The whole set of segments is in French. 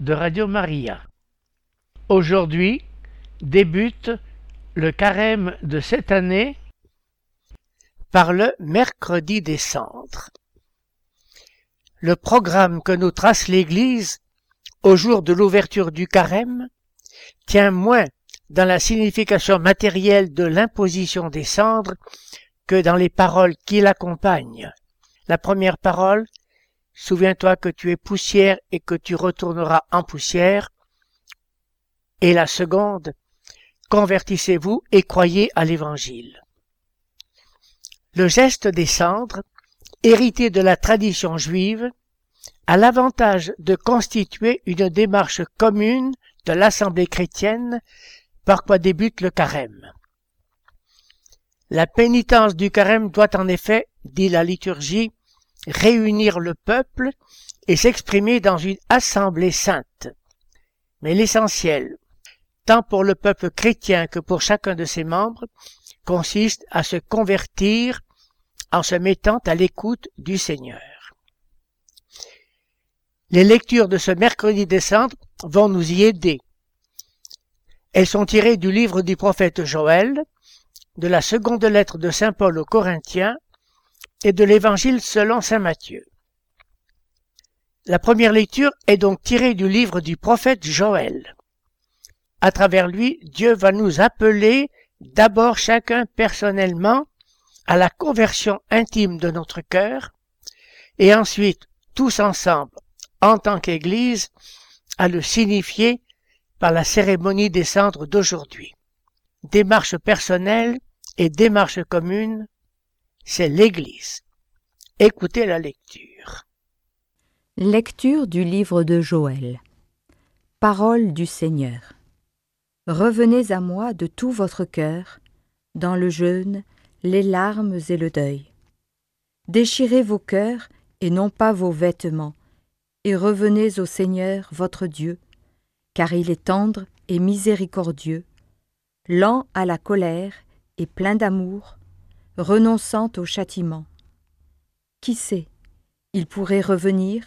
de Radio Maria. Aujourd'hui débute le carême de cette année par le mercredi des cendres. Le programme que nous trace l'Église au jour de l'ouverture du carême tient moins dans la signification matérielle de l'imposition des cendres que dans les paroles qui l'accompagnent. La première parole Souviens-toi que tu es poussière et que tu retourneras en poussière. Et la seconde, convertissez-vous et croyez à l'Évangile. Le geste des cendres, hérité de la tradition juive, a l'avantage de constituer une démarche commune de l'Assemblée chrétienne par quoi débute le carême. La pénitence du carême doit en effet, dit la liturgie, réunir le peuple et s'exprimer dans une assemblée sainte. Mais l'essentiel, tant pour le peuple chrétien que pour chacun de ses membres, consiste à se convertir en se mettant à l'écoute du Seigneur. Les lectures de ce mercredi décembre vont nous y aider. Elles sont tirées du livre du prophète Joël, de la seconde lettre de Saint Paul aux Corinthiens et de l'Évangile selon Saint Matthieu. La première lecture est donc tirée du livre du prophète Joël. À travers lui, Dieu va nous appeler d'abord chacun personnellement à la conversion intime de notre cœur, et ensuite tous ensemble, en tant qu'Église, à le signifier par la cérémonie des cendres d'aujourd'hui. Démarche personnelle et démarche commune c'est l'Église. Écoutez la lecture. Lecture du livre de Joël. Parole du Seigneur. Revenez à moi de tout votre cœur, dans le jeûne, les larmes et le deuil. Déchirez vos cœurs et non pas vos vêtements, et revenez au Seigneur votre Dieu, car il est tendre et miséricordieux, lent à la colère et plein d'amour, renonçant au châtiment. Qui sait? Il pourrait revenir,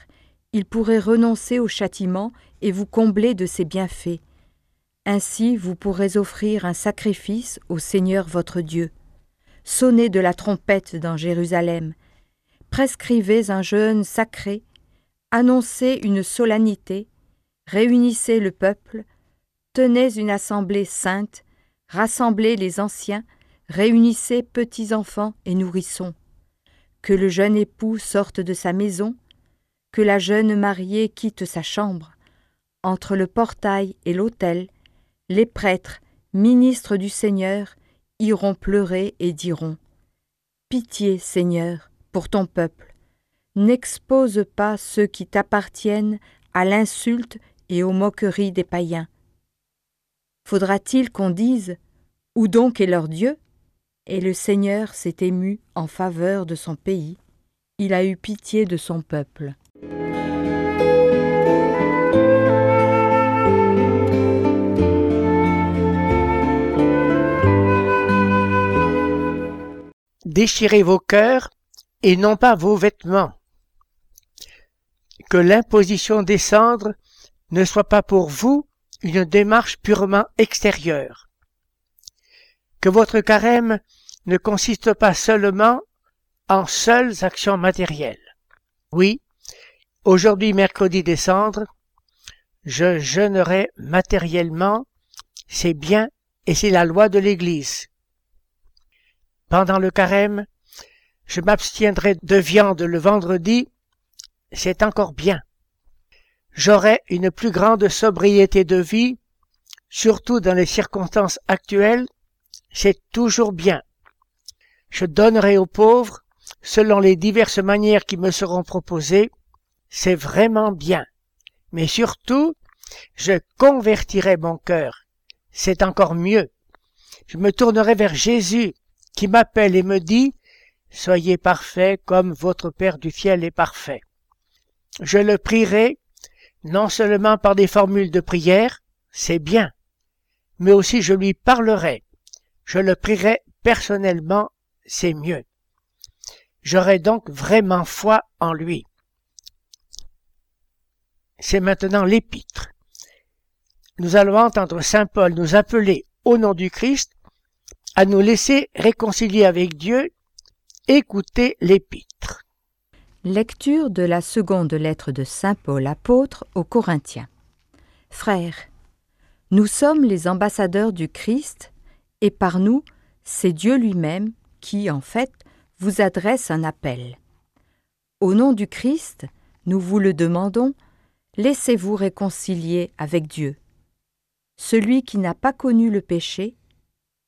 il pourrait renoncer au châtiment et vous combler de ses bienfaits. Ainsi vous pourrez offrir un sacrifice au Seigneur votre Dieu. Sonnez de la trompette dans Jérusalem. Prescrivez un jeûne sacré. Annoncez une solennité. Réunissez le peuple. Tenez une assemblée sainte. Rassemblez les anciens Réunissez petits enfants et nourrissons. Que le jeune époux sorte de sa maison, que la jeune mariée quitte sa chambre. Entre le portail et l'autel, les prêtres, ministres du Seigneur, iront pleurer et diront Pitié, Seigneur, pour ton peuple. N'expose pas ceux qui t'appartiennent à l'insulte et aux moqueries des païens. Faudra-t-il qu'on dise Où donc est leur Dieu? Et le Seigneur s'est ému en faveur de son pays, il a eu pitié de son peuple. Déchirez vos cœurs et non pas vos vêtements. Que l'imposition des cendres ne soit pas pour vous une démarche purement extérieure. Que votre carême ne consiste pas seulement en seules actions matérielles. Oui, aujourd'hui mercredi des cendres, je jeûnerai matériellement, c'est bien et c'est la loi de l'Église. Pendant le carême, je m'abstiendrai de viande le vendredi, c'est encore bien. J'aurai une plus grande sobriété de vie, surtout dans les circonstances actuelles, c'est toujours bien. Je donnerai aux pauvres selon les diverses manières qui me seront proposées. C'est vraiment bien. Mais surtout, Je convertirai mon cœur. C'est encore mieux. Je me tournerai vers Jésus qui m'appelle et me dit, Soyez parfait comme votre Père du ciel est parfait. Je le prierai non seulement par des formules de prière, c'est bien, mais aussi je lui parlerai. Je le prierai personnellement, c'est mieux. J'aurai donc vraiment foi en lui. C'est maintenant l'épître. Nous allons entendre Saint Paul nous appeler au nom du Christ à nous laisser réconcilier avec Dieu. Écoutez l'épître. Lecture de la seconde lettre de Saint Paul apôtre aux Corinthiens. Frères, nous sommes les ambassadeurs du Christ, et par nous, c'est Dieu lui-même qui, en fait, vous adresse un appel. Au nom du Christ, nous vous le demandons, laissez-vous réconcilier avec Dieu. Celui qui n'a pas connu le péché,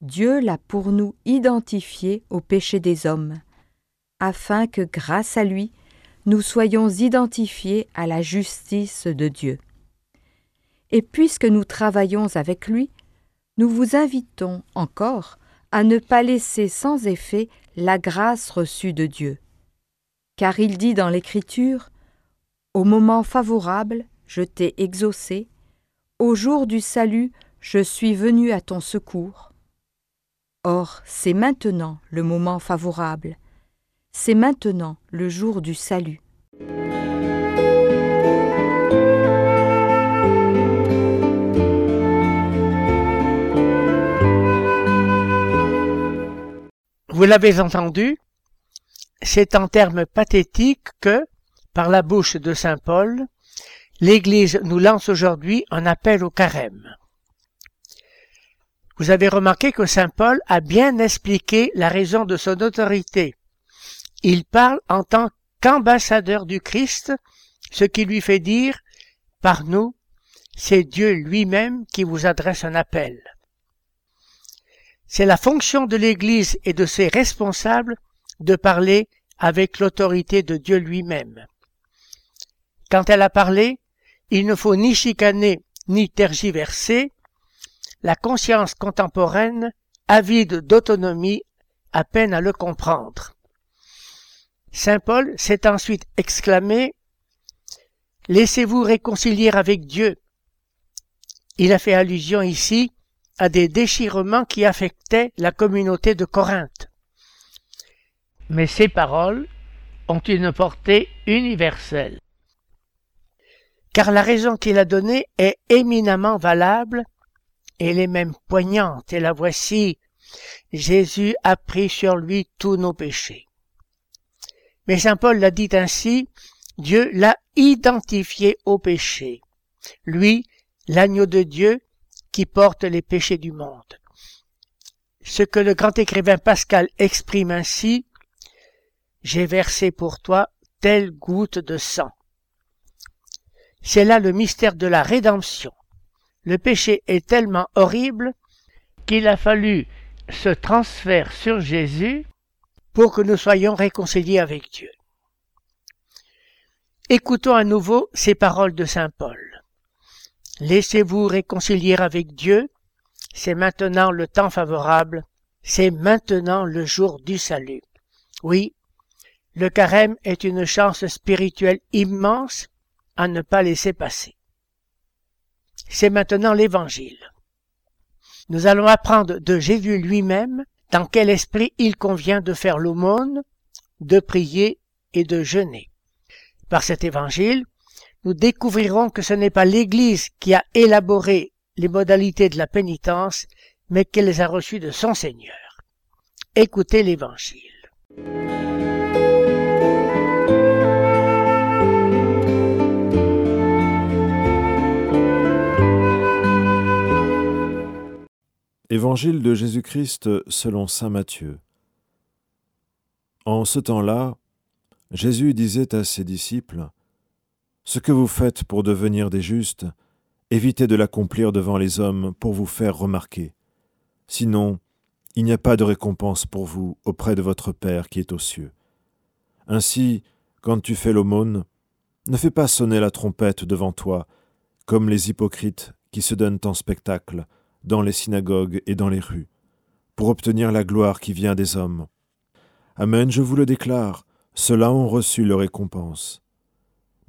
Dieu l'a pour nous identifié au péché des hommes, afin que grâce à lui, nous soyons identifiés à la justice de Dieu. Et puisque nous travaillons avec lui, nous vous invitons encore à ne pas laisser sans effet la grâce reçue de Dieu. Car il dit dans l'Écriture, Au moment favorable, je t'ai exaucé, au jour du salut, je suis venu à ton secours. Or, c'est maintenant le moment favorable, c'est maintenant le jour du salut. Vous l'avez entendu, c'est en termes pathétiques que, par la bouche de Saint Paul, l'Église nous lance aujourd'hui un appel au carême. Vous avez remarqué que Saint Paul a bien expliqué la raison de son autorité. Il parle en tant qu'ambassadeur du Christ, ce qui lui fait dire, par nous, c'est Dieu lui-même qui vous adresse un appel. C'est la fonction de l'Église et de ses responsables de parler avec l'autorité de Dieu lui-même. Quand elle a parlé, il ne faut ni chicaner ni tergiverser. La conscience contemporaine, avide d'autonomie, a peine à le comprendre. Saint Paul s'est ensuite exclamé Laissez-vous réconcilier avec Dieu. Il a fait allusion ici à des déchirements qui affectaient la communauté de Corinthe. Mais ces paroles ont une portée universelle. Car la raison qu'il a donnée est éminemment valable, elle est même poignante, et la voici. Jésus a pris sur lui tous nos péchés. Mais Saint Paul l'a dit ainsi, Dieu l'a identifié au péché. Lui, l'agneau de Dieu, qui porte les péchés du monde. Ce que le grand écrivain Pascal exprime ainsi, j'ai versé pour toi telle goutte de sang. C'est là le mystère de la rédemption. Le péché est tellement horrible qu'il a fallu ce transfert sur Jésus pour que nous soyons réconciliés avec Dieu. Écoutons à nouveau ces paroles de Saint Paul. Laissez-vous réconcilier avec Dieu, c'est maintenant le temps favorable, c'est maintenant le jour du salut. Oui, le carême est une chance spirituelle immense à ne pas laisser passer. C'est maintenant l'évangile. Nous allons apprendre de Jésus lui-même dans quel esprit il convient de faire l'aumône, de prier et de jeûner. Par cet évangile, nous découvrirons que ce n'est pas l'Église qui a élaboré les modalités de la pénitence, mais qu'elle les a reçues de son Seigneur. Écoutez l'Évangile. Évangile de Jésus-Christ selon Saint Matthieu. En ce temps-là, Jésus disait à ses disciples, Ce que vous faites pour devenir des justes, évitez de l'accomplir devant les hommes pour vous faire remarquer. Sinon, il n'y a pas de récompense pour vous auprès de votre Père qui est aux cieux. Ainsi, quand tu fais l'aumône, ne fais pas sonner la trompette devant toi, comme les hypocrites qui se donnent en spectacle dans les synagogues et dans les rues, pour obtenir la gloire qui vient des hommes. Amen, je vous le déclare, ceux-là ont reçu leur récompense.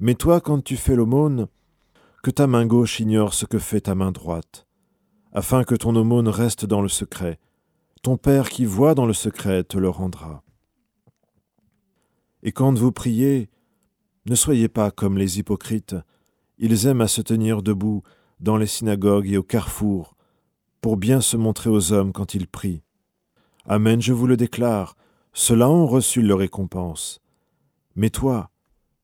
Mais toi, quand tu fais l'aumône, que ta main gauche ignore ce que fait ta main droite, afin que ton aumône reste dans le secret. Ton Père qui voit dans le secret te le rendra. Et quand vous priez, ne soyez pas comme les hypocrites, ils aiment à se tenir debout dans les synagogues et au carrefour, pour bien se montrer aux hommes quand ils prient. Amen, je vous le déclare, ceux-là ont reçu leur récompense. Mais toi,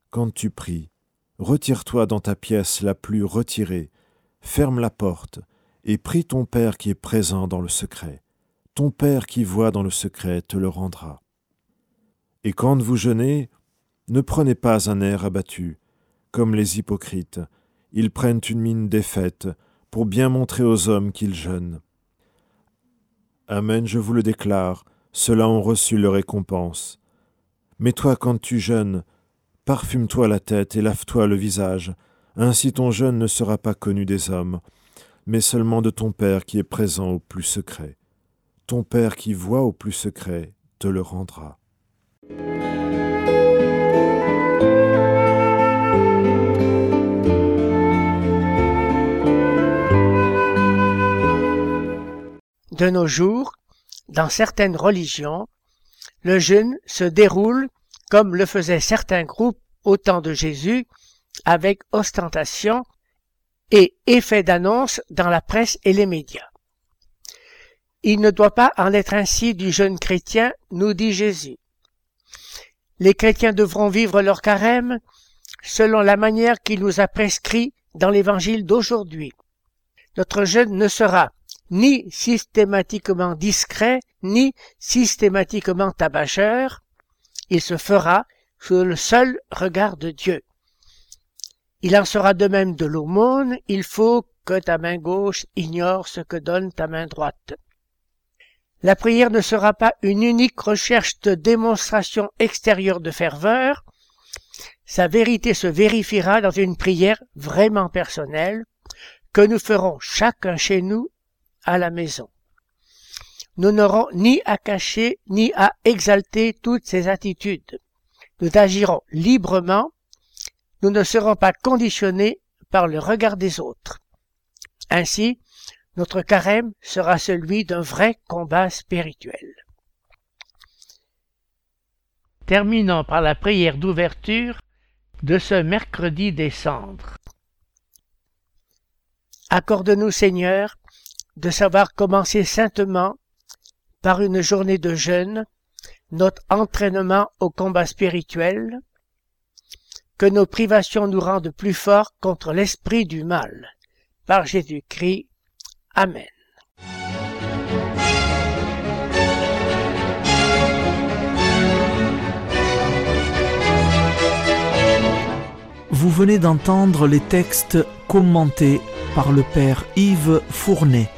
quand tu pries, retire-toi dans ta pièce la plus retirée, ferme la porte, et prie ton Père qui est présent dans le secret. Ton Père qui voit dans le secret te le rendra. Et quand vous jeûnez, ne prenez pas un air abattu, comme les hypocrites. Ils prennent une mine défaite pour bien montrer aux hommes qu'ils jeûnent. Amen, je vous le déclare, ceux-là ont reçu leur récompense. Mais toi, quand tu jeûnes, parfume-toi la tête et lave-toi le visage, ainsi ton jeûne ne sera pas connu des hommes, mais seulement de ton Père qui est présent au plus secret. Ton Père qui voit au plus secret te le rendra. De nos jours, dans certaines religions, le jeûne se déroule comme le faisaient certains groupes au temps de Jésus, avec ostentation et effet d'annonce dans la presse et les médias. Il ne doit pas en être ainsi du jeune chrétien, nous dit Jésus. Les chrétiens devront vivre leur carême selon la manière qu'il nous a prescrit dans l'évangile d'aujourd'hui. Notre jeûne ne sera ni systématiquement discret, ni systématiquement tabacheur, il se fera sous le seul regard de Dieu. Il en sera de même de l'aumône, il faut que ta main gauche ignore ce que donne ta main droite. La prière ne sera pas une unique recherche de démonstration extérieure de ferveur, sa vérité se vérifiera dans une prière vraiment personnelle que nous ferons chacun chez nous à la maison. Nous n'aurons ni à cacher ni à exalter toutes ces attitudes. Nous agirons librement, nous ne serons pas conditionnés par le regard des autres. Ainsi, notre carême sera celui d'un vrai combat spirituel. Terminons par la prière d'ouverture de ce mercredi décembre. Accorde-nous, Seigneur, de savoir commencer saintement, par une journée de jeûne, notre entraînement au combat spirituel, que nos privations nous rendent plus forts contre l'esprit du mal. Par Jésus-Christ. Amen. Vous venez d'entendre les textes commentés par le Père Yves Fournet.